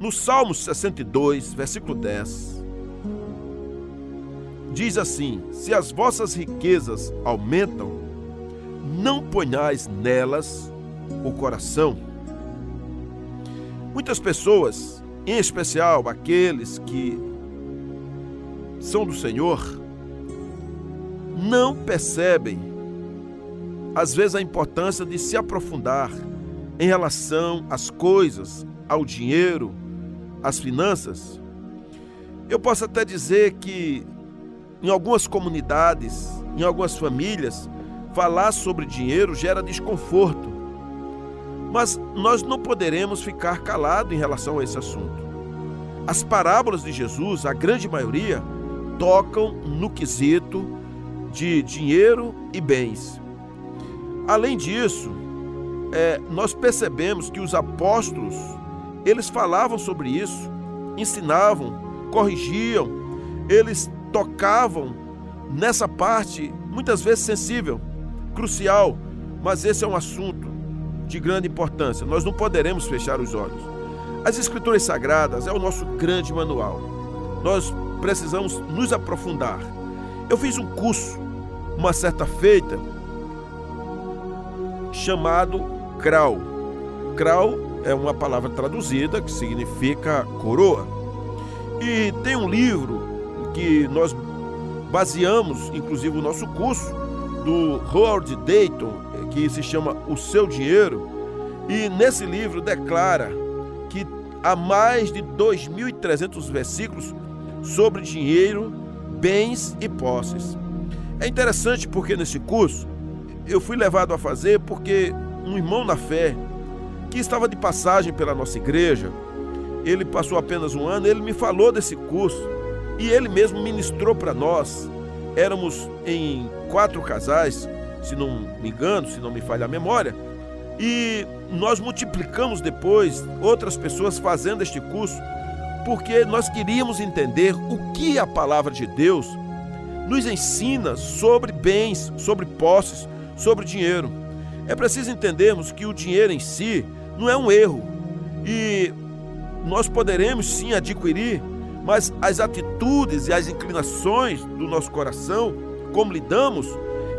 No Salmo 62, versículo 10, diz assim: Se as vossas riquezas aumentam, não ponhais nelas o coração. Muitas pessoas, em especial aqueles que são do Senhor, não percebem, às vezes, a importância de se aprofundar em relação às coisas, ao dinheiro, às finanças. Eu posso até dizer que em algumas comunidades, em algumas famílias, falar sobre dinheiro gera desconforto. Mas nós não poderemos ficar calados em relação a esse assunto. As parábolas de Jesus, a grande maioria, tocam no quesito de dinheiro e bens. Além disso, é, nós percebemos que os apóstolos eles falavam sobre isso, ensinavam, corrigiam, eles tocavam nessa parte muitas vezes sensível, crucial, mas esse é um assunto de grande importância. Nós não poderemos fechar os olhos. As Escrituras Sagradas é o nosso grande manual. Nós precisamos nos aprofundar. Eu fiz um curso uma certa feita chamado Krau. Krau é uma palavra traduzida que significa coroa. E tem um livro que nós baseamos, inclusive, o nosso curso, do Howard Dayton, que se chama O Seu Dinheiro. E nesse livro declara que há mais de 2.300 versículos sobre dinheiro, bens e posses. É interessante porque nesse curso eu fui levado a fazer porque um irmão na fé que estava de passagem pela nossa igreja, ele passou apenas um ano, ele me falou desse curso e ele mesmo ministrou para nós. Éramos em quatro casais, se não me engano, se não me falha a memória, e nós multiplicamos depois outras pessoas fazendo este curso, porque nós queríamos entender o que a palavra de Deus nos ensina sobre bens, sobre posses, sobre dinheiro. É preciso entendermos que o dinheiro em si não é um erro e nós poderemos sim adquirir, mas as atitudes e as inclinações do nosso coração, como lidamos,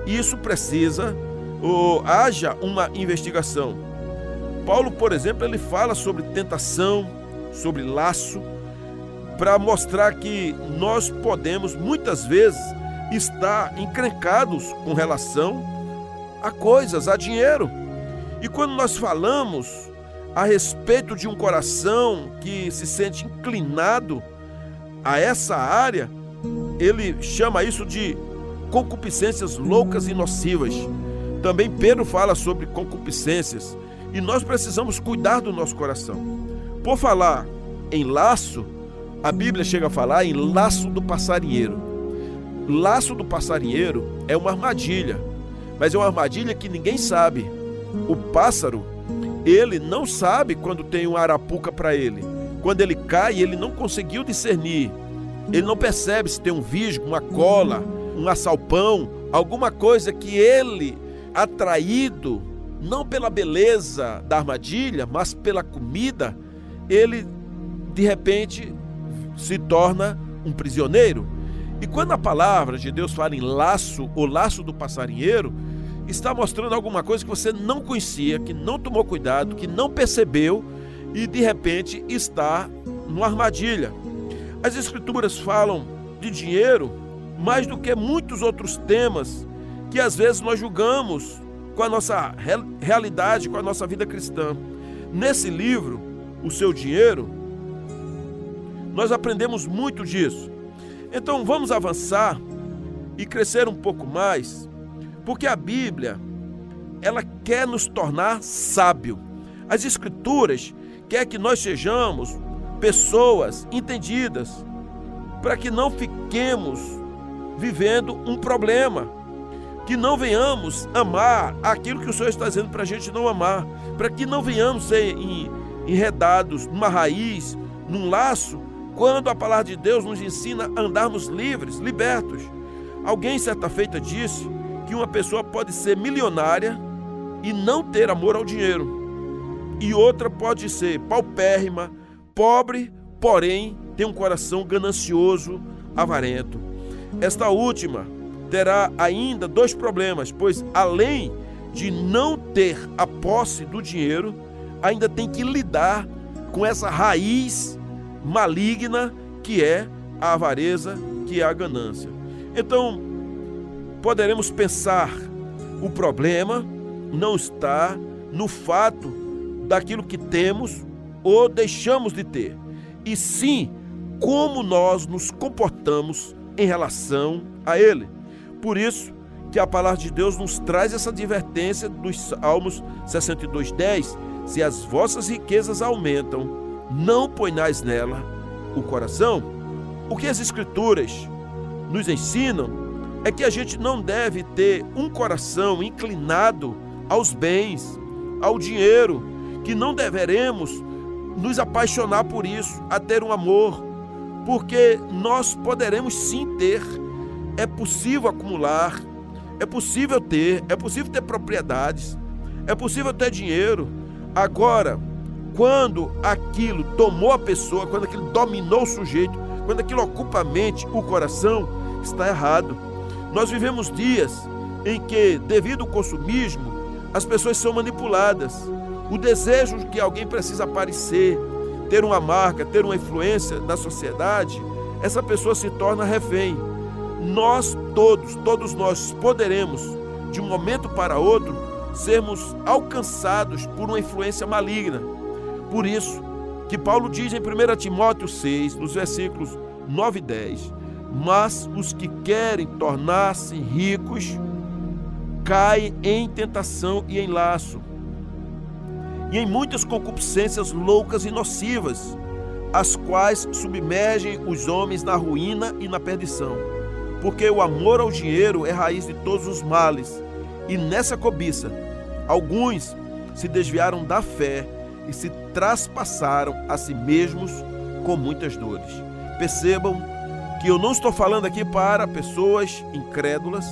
isso precisa ou haja uma investigação. Paulo, por exemplo, ele fala sobre tentação, sobre laço, para mostrar que nós podemos muitas vezes está encrencados com relação a coisas, a dinheiro. E quando nós falamos a respeito de um coração que se sente inclinado a essa área, ele chama isso de concupiscências loucas e nocivas. Também Pedro fala sobre concupiscências e nós precisamos cuidar do nosso coração. Por falar em laço, a Bíblia chega a falar em laço do passarinheiro. Laço do passarinheiro é uma armadilha, mas é uma armadilha que ninguém sabe. O pássaro, ele não sabe quando tem uma arapuca para ele. Quando ele cai, ele não conseguiu discernir. Ele não percebe se tem um visgo, uma cola, um assalpão, alguma coisa que ele, atraído não pela beleza da armadilha, mas pela comida, ele de repente se torna um prisioneiro. E quando a palavra de Deus fala em laço, o laço do passarinheiro, está mostrando alguma coisa que você não conhecia, que não tomou cuidado, que não percebeu e de repente está numa armadilha. As escrituras falam de dinheiro mais do que muitos outros temas que às vezes nós julgamos com a nossa realidade, com a nossa vida cristã. Nesse livro, O Seu Dinheiro, nós aprendemos muito disso. Então vamos avançar e crescer um pouco mais, porque a Bíblia, ela quer nos tornar sábio. As escrituras quer que nós sejamos pessoas entendidas, para que não fiquemos vivendo um problema, que não venhamos amar aquilo que o Senhor está dizendo para a gente não amar, para que não venhamos ser enredados numa raiz, num laço quando a palavra de Deus nos ensina a andarmos livres, libertos. Alguém certa feita disse que uma pessoa pode ser milionária e não ter amor ao dinheiro. E outra pode ser paupérrima, pobre, porém, tem um coração ganancioso, avarento. Esta última terá ainda dois problemas, pois além de não ter a posse do dinheiro, ainda tem que lidar com essa raiz maligna que é a avareza, que é a ganância. Então, poderemos pensar, o problema não está no fato daquilo que temos ou deixamos de ter, e sim como nós nos comportamos em relação a ele. Por isso que a palavra de Deus nos traz essa advertência dos Salmos 62:10, se as vossas riquezas aumentam, não ponhais nela o coração. O que as escrituras nos ensinam é que a gente não deve ter um coração inclinado aos bens, ao dinheiro, que não deveremos nos apaixonar por isso, a ter um amor, porque nós poderemos sim ter, é possível acumular, é possível ter, é possível ter propriedades, é possível ter dinheiro. Agora, quando aquilo tomou a pessoa, quando aquilo dominou o sujeito, quando aquilo ocupa a mente, o coração, está errado. Nós vivemos dias em que, devido ao consumismo, as pessoas são manipuladas. O desejo que alguém precisa aparecer, ter uma marca, ter uma influência na sociedade, essa pessoa se torna refém. Nós todos, todos nós poderemos, de um momento para outro, sermos alcançados por uma influência maligna. Por isso que Paulo diz em 1 Timóteo 6, nos versículos 9 e 10: Mas os que querem tornar-se ricos caem em tentação e em laço e em muitas concupiscências loucas e nocivas, as quais submergem os homens na ruína e na perdição. Porque o amor ao dinheiro é raiz de todos os males, e nessa cobiça, alguns se desviaram da fé e se traspassaram a si mesmos com muitas dores. Percebam que eu não estou falando aqui para pessoas incrédulas,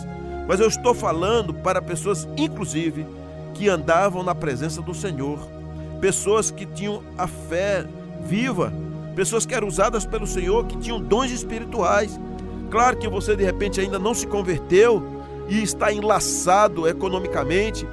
mas eu estou falando para pessoas, inclusive, que andavam na presença do Senhor, pessoas que tinham a fé viva, pessoas que eram usadas pelo Senhor, que tinham dons espirituais. Claro que você de repente ainda não se converteu e está enlaçado economicamente,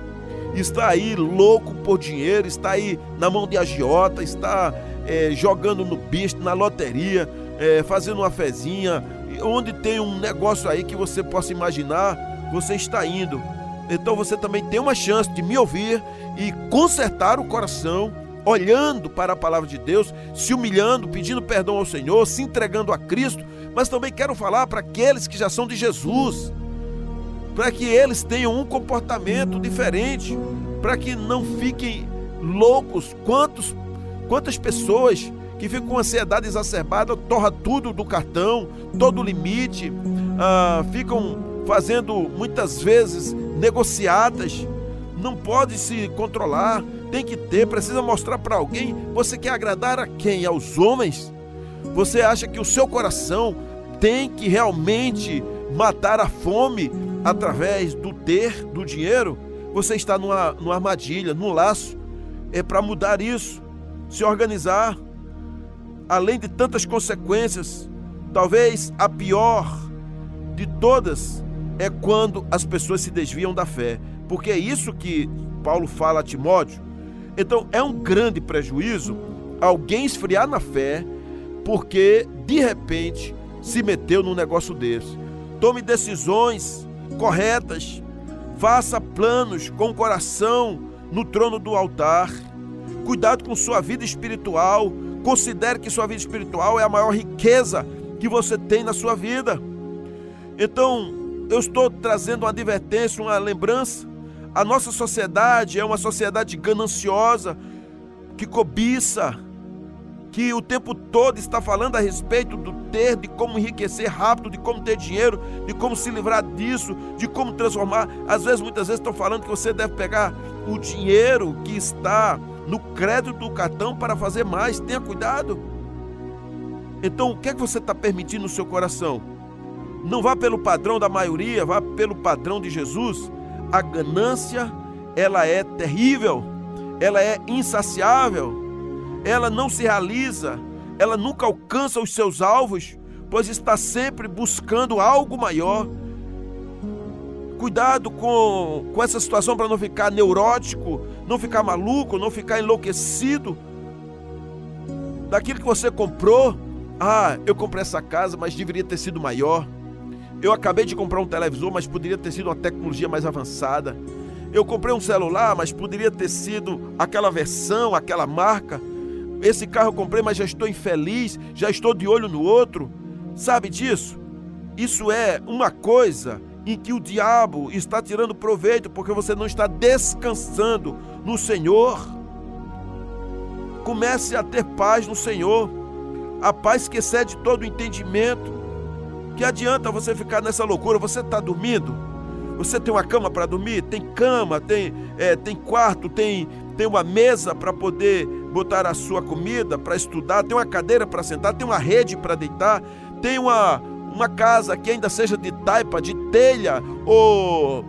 está aí louco por dinheiro, está aí na mão de agiota, está é, jogando no bicho, na loteria, é, fazendo uma fezinha, onde tem um negócio aí que você possa imaginar, você está indo então você também tem uma chance de me ouvir e consertar o coração, olhando para a palavra de Deus, se humilhando, pedindo perdão ao Senhor, se entregando a Cristo. Mas também quero falar para aqueles que já são de Jesus, para que eles tenham um comportamento diferente, para que não fiquem loucos. Quantos, quantas pessoas que ficam com ansiedade exacerbada, torra tudo do cartão, todo o limite, ah, ficam fazendo muitas vezes negociadas, não pode se controlar, tem que ter, precisa mostrar para alguém. Você quer agradar a quem? Aos homens? Você acha que o seu coração tem que realmente matar a fome através do ter, do dinheiro? Você está numa, numa armadilha, num laço. É para mudar isso, se organizar. Além de tantas consequências, talvez a pior de todas é quando as pessoas se desviam da fé, porque é isso que Paulo fala a Timóteo. Então é um grande prejuízo alguém esfriar na fé porque de repente se meteu num negócio desse. Tome decisões corretas, faça planos com o coração no trono do altar. Cuidado com sua vida espiritual. Considere que sua vida espiritual é a maior riqueza que você tem na sua vida. Então, eu estou trazendo uma advertência, uma lembrança. A nossa sociedade é uma sociedade gananciosa, que cobiça, que o tempo todo está falando a respeito do ter, de como enriquecer rápido, de como ter dinheiro, de como se livrar disso, de como transformar. Às vezes, muitas vezes estão falando que você deve pegar o dinheiro que está no crédito do cartão para fazer mais. Tenha cuidado. Então, o que é que você está permitindo no seu coração? Não vá pelo padrão da maioria, vá pelo padrão de Jesus. A ganância, ela é terrível, ela é insaciável, ela não se realiza, ela nunca alcança os seus alvos, pois está sempre buscando algo maior. Cuidado com, com essa situação para não ficar neurótico, não ficar maluco, não ficar enlouquecido daquilo que você comprou. Ah, eu comprei essa casa, mas deveria ter sido maior. Eu acabei de comprar um televisor, mas poderia ter sido uma tecnologia mais avançada. Eu comprei um celular, mas poderia ter sido aquela versão, aquela marca. Esse carro eu comprei, mas já estou infeliz, já estou de olho no outro. Sabe disso? Isso é uma coisa em que o diabo está tirando proveito porque você não está descansando no Senhor. Comece a ter paz no Senhor, a paz que excede todo o entendimento. Que adianta você ficar nessa loucura? Você está dormindo? Você tem uma cama para dormir? Tem cama, tem, é, tem quarto, tem, tem uma mesa para poder botar a sua comida, para estudar, tem uma cadeira para sentar, tem uma rede para deitar, tem uma, uma casa que ainda seja de taipa, de telha ou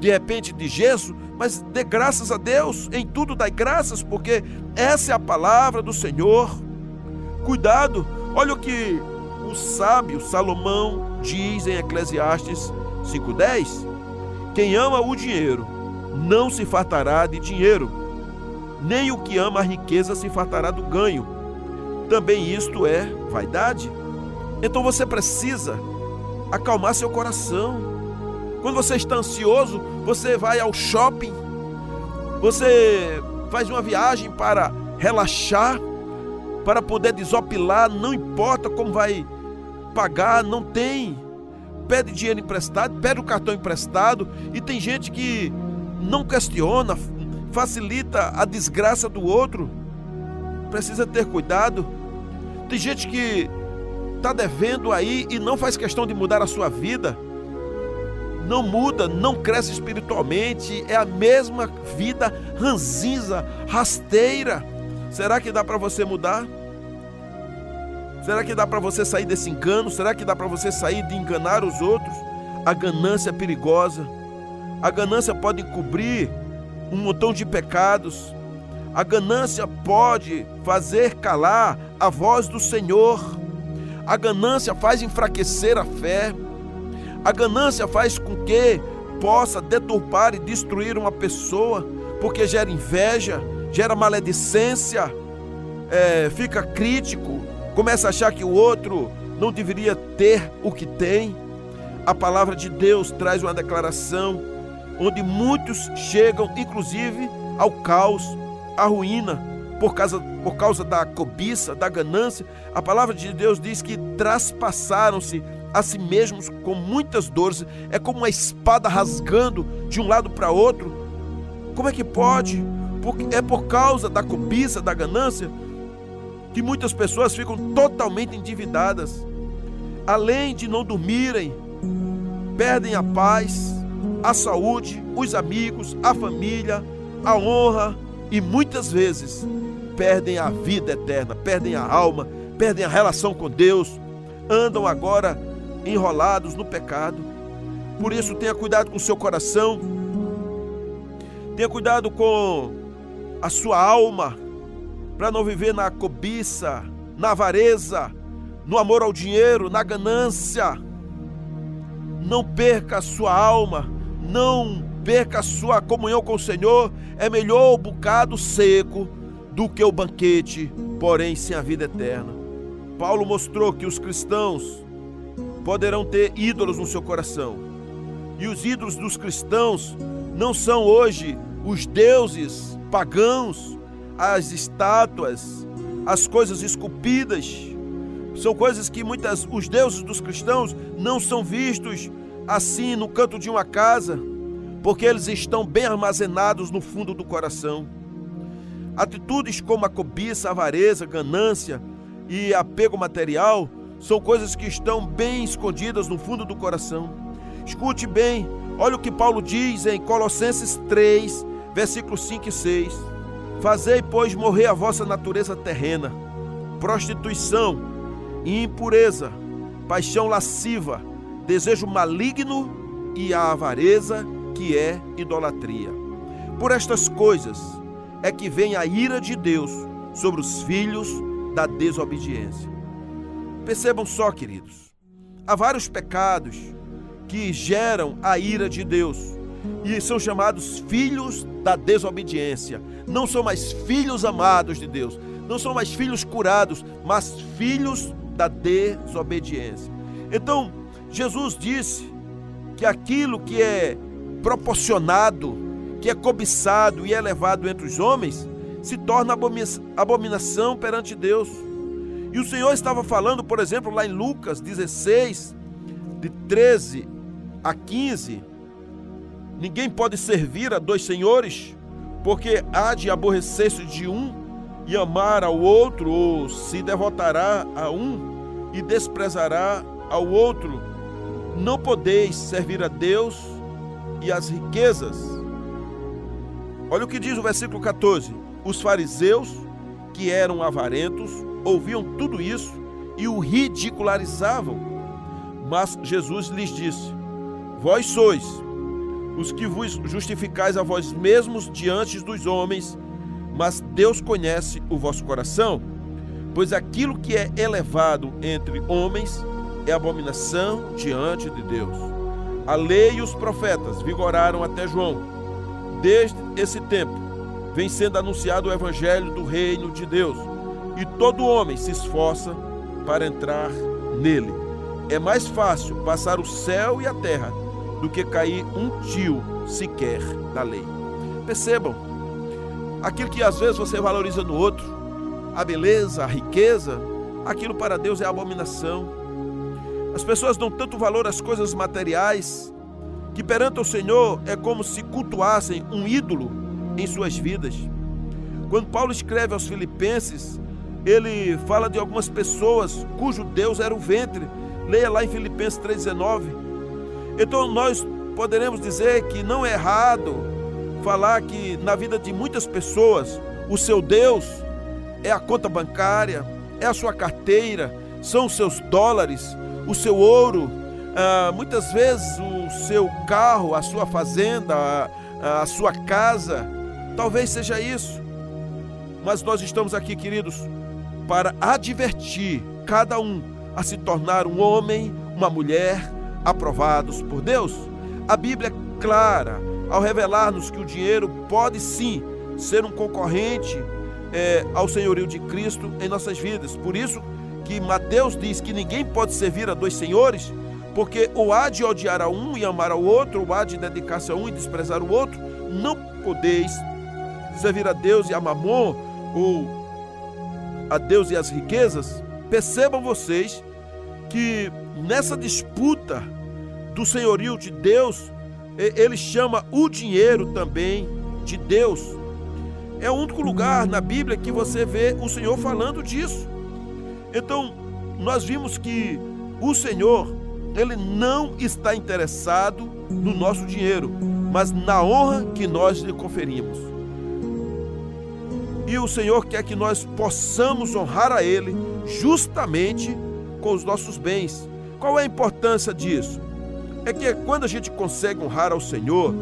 de repente de gesso, mas dê graças a Deus, em tudo dai graças, porque essa é a palavra do Senhor. Cuidado, olha o que o sábio Salomão diz em Eclesiastes 5:10: Quem ama o dinheiro não se fartará de dinheiro, nem o que ama a riqueza se fartará do ganho. Também isto é vaidade. Então você precisa acalmar seu coração. Quando você está ansioso, você vai ao shopping, você faz uma viagem para relaxar, para poder desopilar, não importa como vai pagar, não tem. Pede dinheiro emprestado, pede o cartão emprestado e tem gente que não questiona, facilita a desgraça do outro. Precisa ter cuidado. Tem gente que está devendo aí e não faz questão de mudar a sua vida. Não muda, não cresce espiritualmente, é a mesma vida ranzinza, rasteira. Será que dá para você mudar? Será que dá para você sair desse engano? Será que dá para você sair de enganar os outros? A ganância é perigosa. A ganância pode cobrir um montão de pecados. A ganância pode fazer calar a voz do Senhor. A ganância faz enfraquecer a fé. A ganância faz com que possa deturpar e destruir uma pessoa, porque gera inveja, gera maledicência, é, fica crítico, começa a achar que o outro não deveria ter o que tem. A palavra de Deus traz uma declaração onde muitos chegam, inclusive, ao caos, à ruína, por causa, por causa da cobiça, da ganância. A palavra de Deus diz que traspassaram-se a si mesmos com muitas dores. É como uma espada rasgando de um lado para outro. Como é que pode? É por causa da cobiça, da ganância, que muitas pessoas ficam totalmente endividadas. Além de não dormirem, perdem a paz, a saúde, os amigos, a família, a honra e muitas vezes perdem a vida eterna, perdem a alma, perdem a relação com Deus, andam agora enrolados no pecado. Por isso, tenha cuidado com o seu coração, tenha cuidado com a sua alma, para não viver na cobiça, na avareza, no amor ao dinheiro, na ganância. Não perca a sua alma, não perca a sua comunhão com o Senhor. É melhor o bocado seco do que o banquete, porém sem a vida eterna. Paulo mostrou que os cristãos poderão ter ídolos no seu coração. E os ídolos dos cristãos não são hoje os deuses pagãos, as estátuas, as coisas esculpidas. São coisas que muitas os deuses dos cristãos não são vistos assim no canto de uma casa, porque eles estão bem armazenados no fundo do coração. Atitudes como a cobiça, a avareza, ganância e apego material são coisas que estão bem escondidas no fundo do coração. Escute bem, olha o que Paulo diz em Colossenses 3, versículos 5 e 6. Fazei, pois, morrer a vossa natureza terrena, prostituição, impureza, paixão lasciva, desejo maligno e a avareza, que é idolatria. Por estas coisas é que vem a ira de Deus sobre os filhos da desobediência. Percebam só, queridos, há vários pecados que geram a ira de Deus e são chamados filhos da desobediência. Não são mais filhos amados de Deus, não são mais filhos curados, mas filhos da desobediência. Então, Jesus disse que aquilo que é proporcionado, que é cobiçado e elevado entre os homens, se torna abominação perante Deus. E o Senhor estava falando, por exemplo, lá em Lucas 16, de 13 a 15: Ninguém pode servir a dois senhores, porque há de aborrecer-se de um e amar ao outro, ou se devotará a um e desprezará ao outro. Não podeis servir a Deus e as riquezas. Olha o que diz o versículo 14: Os fariseus, que eram avarentos, ouviam tudo isso e o ridicularizavam. Mas Jesus lhes disse: Vós sois os que vos justificais a vós mesmos diante dos homens, mas Deus conhece o vosso coração, pois aquilo que é elevado entre homens é abominação diante de Deus. A lei e os profetas vigoraram até João. Desde esse tempo vem sendo anunciado o evangelho do reino de Deus, e todo homem se esforça para entrar nele. É mais fácil passar o céu e a terra do que cair um tio sequer da lei. Percebam, aquilo que às vezes você valoriza no outro, a beleza, a riqueza, aquilo para Deus é abominação. As pessoas dão tanto valor às coisas materiais que perante o Senhor é como se cultuassem um ídolo em suas vidas. Quando Paulo escreve aos Filipenses, ele fala de algumas pessoas cujo Deus era o ventre. Leia lá em Filipenses 3,19. Então nós poderemos dizer que não é errado falar que na vida de muitas pessoas o seu Deus é a conta bancária, é a sua carteira, são os seus dólares, o seu ouro, ah, muitas vezes o seu carro, a sua fazenda, a, a sua casa, talvez seja isso. Mas nós estamos aqui, queridos, para advertir cada um a se tornar um homem, uma mulher aprovados por Deus. A Bíblia é clara ao revelar-nos que o dinheiro pode sim ser um concorrente é, ao senhorio de Cristo em nossas vidas. Por isso que Mateus diz que ninguém pode servir a dois senhores, porque ou há de odiar a um e amar ao outro, ou há de dedicar-se a um e desprezar o outro. Não podeis servir a Deus e a Mamon, ou a Deus e as riquezas, percebam vocês que nessa disputa do senhorio de Deus, ele chama o dinheiro também de Deus. É o único lugar na Bíblia que você vê o Senhor falando disso. Então, nós vimos que o Senhor, ele não está interessado no nosso dinheiro, mas na honra que nós lhe conferimos. E o Senhor quer que nós possamos honrar a Ele justamente com os nossos bens. Qual é a importância disso? É que quando a gente consegue honrar ao Senhor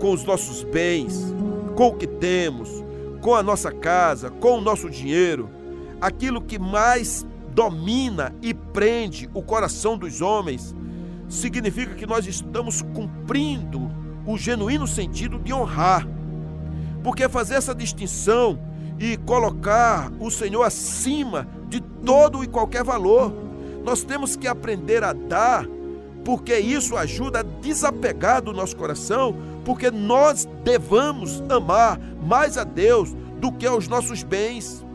com os nossos bens, com o que temos, com a nossa casa, com o nosso dinheiro, aquilo que mais domina e prende o coração dos homens, significa que nós estamos cumprindo o genuíno sentido de honrar. Porque fazer essa distinção e colocar o Senhor acima de todo e qualquer valor. Nós temos que aprender a dar, porque isso ajuda a desapegar do nosso coração, porque nós devamos amar mais a Deus do que aos nossos bens.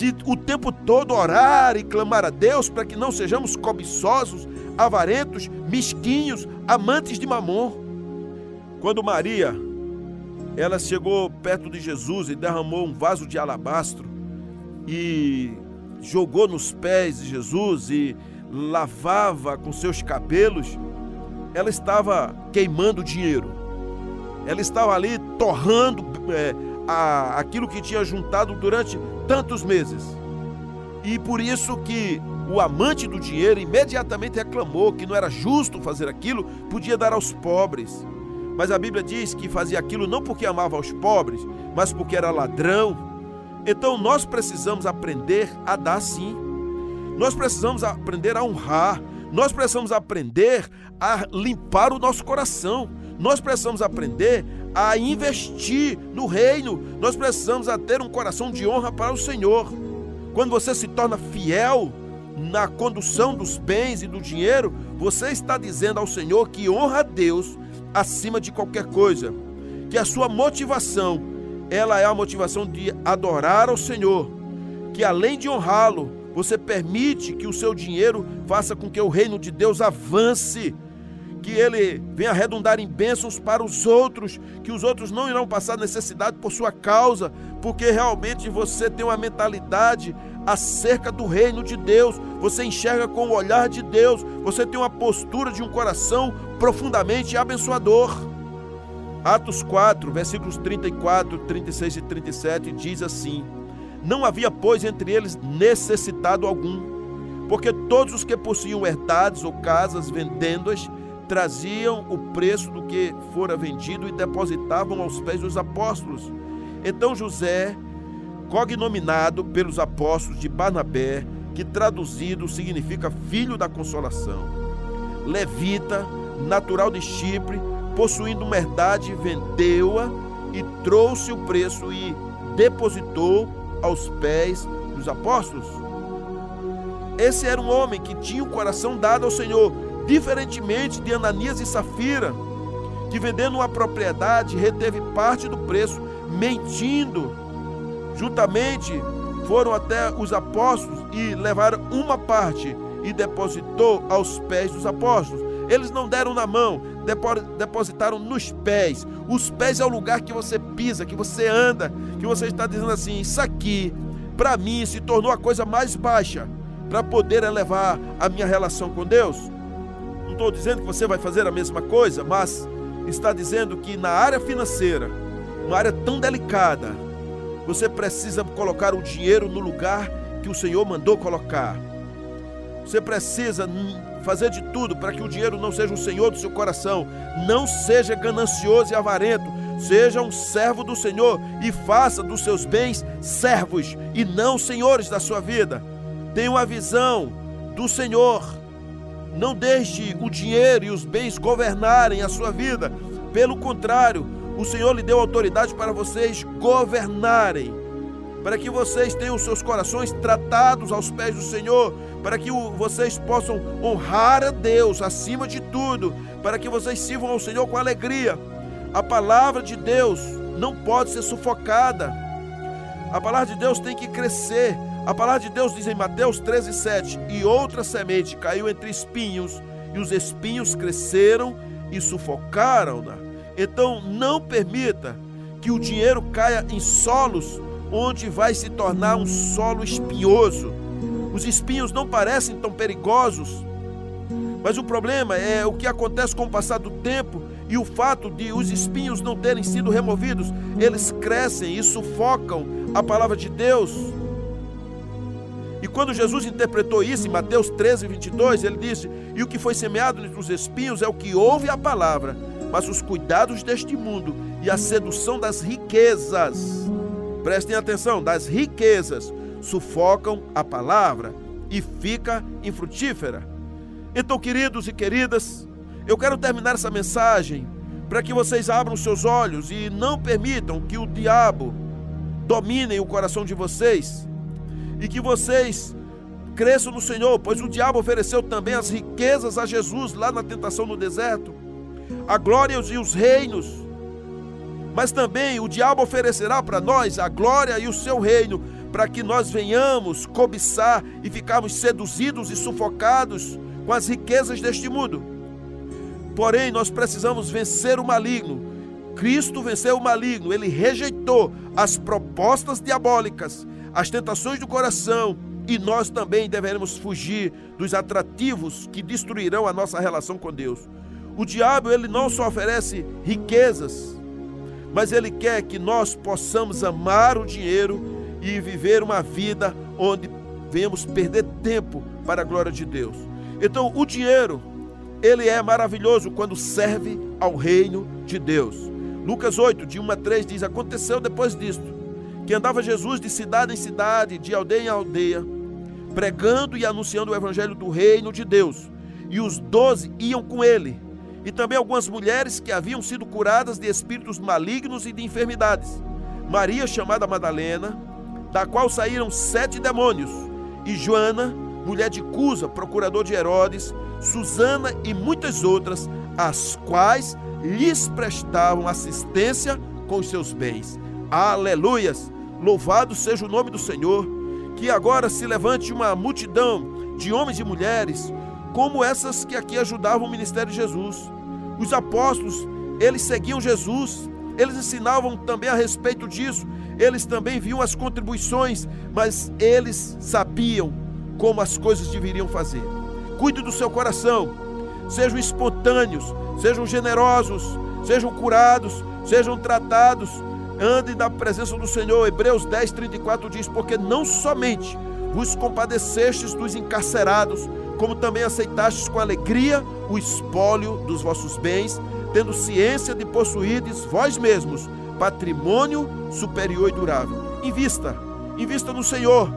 De o tempo todo orar e clamar a Deus para que não sejamos cobiçosos, avarentos, mesquinhos, amantes de mamon. Quando Maria ela chegou perto de Jesus e derramou um vaso de alabastro e jogou nos pés de Jesus e lavava com seus cabelos, ela estava queimando dinheiro. Ela estava ali torrando é, a, aquilo que tinha juntado durante tantos meses. E por isso que o amante do dinheiro imediatamente reclamou que não era justo fazer aquilo, podia dar aos pobres. Mas a Bíblia diz que fazia aquilo não porque amava aos pobres, mas porque era ladrão. Então nós precisamos aprender a dar sim. Nós precisamos aprender a honrar. Nós precisamos aprender a limpar o nosso coração. Nós precisamos aprender a investir no reino. Nós precisamos a ter um coração de honra para o Senhor. Quando você se torna fiel na condução dos bens e do dinheiro, você está dizendo ao Senhor que honra a Deus acima de qualquer coisa. Que a sua motivação, ela é a motivação de adorar ao Senhor. Que além de honrá-lo, você permite que o seu dinheiro faça com que o reino de Deus avance que ele venha redundar em bênçãos para os outros, que os outros não irão passar necessidade por sua causa, porque realmente você tem uma mentalidade acerca do reino de Deus, você enxerga com o olhar de Deus, você tem uma postura de um coração profundamente abençoador. Atos 4, versículos 34, 36 e 37 diz assim: Não havia, pois, entre eles necessitado algum, porque todos os que possuíam herdades ou casas, vendendo-as, traziam o preço do que fora vendido e depositavam aos pés dos apóstolos. Então José, cognominado pelos apóstolos de Barnabé, que traduzido significa filho da consolação, levita, natural de Chipre, possuindo uma herdade, vendeu-a e trouxe o preço e depositou aos pés dos apóstolos. Esse era um homem que tinha o coração dado ao Senhor, diferentemente de Ananias e Safira, que vendendo uma propriedade reteve parte do preço, mentindo. Juntamente foram até os apóstolos e levaram uma parte e depositou aos pés dos apóstolos. Eles não deram na mão, depositaram nos pés. Os pés é o lugar que você pisa, que você anda, que você está dizendo assim: Isso aqui, para mim, se tornou a coisa mais baixa para poder elevar a minha relação com Deus estou dizendo que você vai fazer a mesma coisa, mas está dizendo que na área financeira, uma área tão delicada, você precisa colocar o dinheiro no lugar que o Senhor mandou colocar. Você precisa fazer de tudo para que o dinheiro não seja o Senhor do seu coração. Não seja ganancioso e avarento. Seja um servo do Senhor e faça dos seus bens servos e não senhores da sua vida. Tenha uma visão do Senhor não deixe o dinheiro e os bens governarem a sua vida. Pelo contrário, o Senhor lhe deu autoridade para vocês governarem, para que vocês tenham seus corações tratados aos pés do Senhor, para que vocês possam honrar a Deus acima de tudo, para que vocês sirvam ao Senhor com alegria. A palavra de Deus não pode ser sufocada. A palavra de Deus tem que crescer. A palavra de Deus diz em Mateus 13, 7: E outra semente caiu entre espinhos, e os espinhos cresceram e sufocaram-na. Então não permita que o dinheiro caia em solos onde vai se tornar um solo espinhoso. Os espinhos não parecem tão perigosos, mas o problema é o que acontece com o passar do tempo e o fato de os espinhos não terem sido removidos, eles crescem e sufocam a palavra de Deus. Quando Jesus interpretou isso em Mateus 13, 22, ele disse: E o que foi semeado entre os espinhos é o que ouve a palavra, mas os cuidados deste mundo e a sedução das riquezas, prestem atenção, das riquezas, sufocam a palavra e fica infrutífera. Então, queridos e queridas, eu quero terminar essa mensagem para que vocês abram seus olhos e não permitam que o diabo domine o coração de vocês e que vocês cresçam no Senhor, pois o diabo ofereceu também as riquezas a Jesus lá na tentação no deserto, a glória e os reinos. Mas também o diabo oferecerá para nós a glória e o seu reino, para que nós venhamos cobiçar e ficarmos seduzidos e sufocados com as riquezas deste mundo. Porém, nós precisamos vencer o maligno. Cristo venceu o maligno, ele rejeitou as propostas diabólicas as tentações do coração, e nós também deveremos fugir dos atrativos que destruirão a nossa relação com Deus. O diabo, ele não só oferece riquezas, mas ele quer que nós possamos amar o dinheiro e viver uma vida onde venhamos perder tempo para a glória de Deus. Então, o dinheiro, ele é maravilhoso quando serve ao reino de Deus. Lucas 8, de 1 a 3 diz: Aconteceu depois disto que andava Jesus de cidade em cidade, de aldeia em aldeia, pregando e anunciando o evangelho do reino de Deus. E os doze iam com ele, e também algumas mulheres que haviam sido curadas de espíritos malignos e de enfermidades. Maria, chamada Madalena, da qual saíram sete demônios, e Joana, mulher de Cusa, procurador de Herodes, Susana e muitas outras, as quais lhes prestavam assistência com os seus bens. Aleluias! Louvado seja o nome do Senhor. Que agora se levante uma multidão de homens e mulheres, como essas que aqui ajudavam o ministério de Jesus. Os apóstolos, eles seguiam Jesus, eles ensinavam também a respeito disso, eles também viam as contribuições, mas eles sabiam como as coisas deveriam fazer. Cuide do seu coração, sejam espontâneos, sejam generosos, sejam curados, sejam tratados, Ande na presença do Senhor. Hebreus 10, 34 diz: Porque não somente vos compadecestes dos encarcerados, como também aceitastes com alegria o espólio dos vossos bens, tendo ciência de possuirdes vós mesmos patrimônio superior e durável. Invista, invista no Senhor,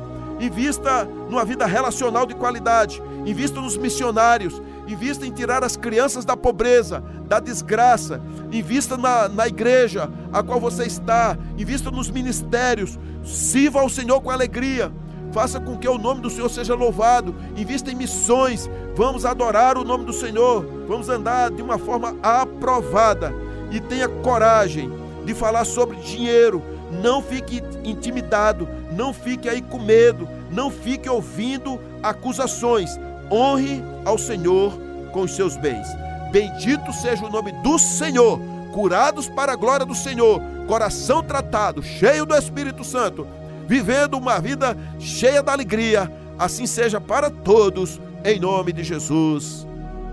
invista numa vida relacional de qualidade, invista nos missionários, invista em tirar as crianças da pobreza, da desgraça, invista na, na igreja a qual você está, invista nos ministérios, sirva ao Senhor com alegria, faça com que o nome do Senhor seja louvado, invista em missões, vamos adorar o nome do Senhor, vamos andar de uma forma aprovada e tenha coragem de falar sobre dinheiro, não fique intimidado, não fique aí com medo, não fique ouvindo acusações. Honre ao Senhor com os seus bens. Bendito seja o nome do Senhor, curados para a glória do Senhor, coração tratado, cheio do Espírito Santo, vivendo uma vida cheia da alegria. Assim seja para todos, em nome de Jesus.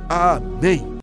Amém.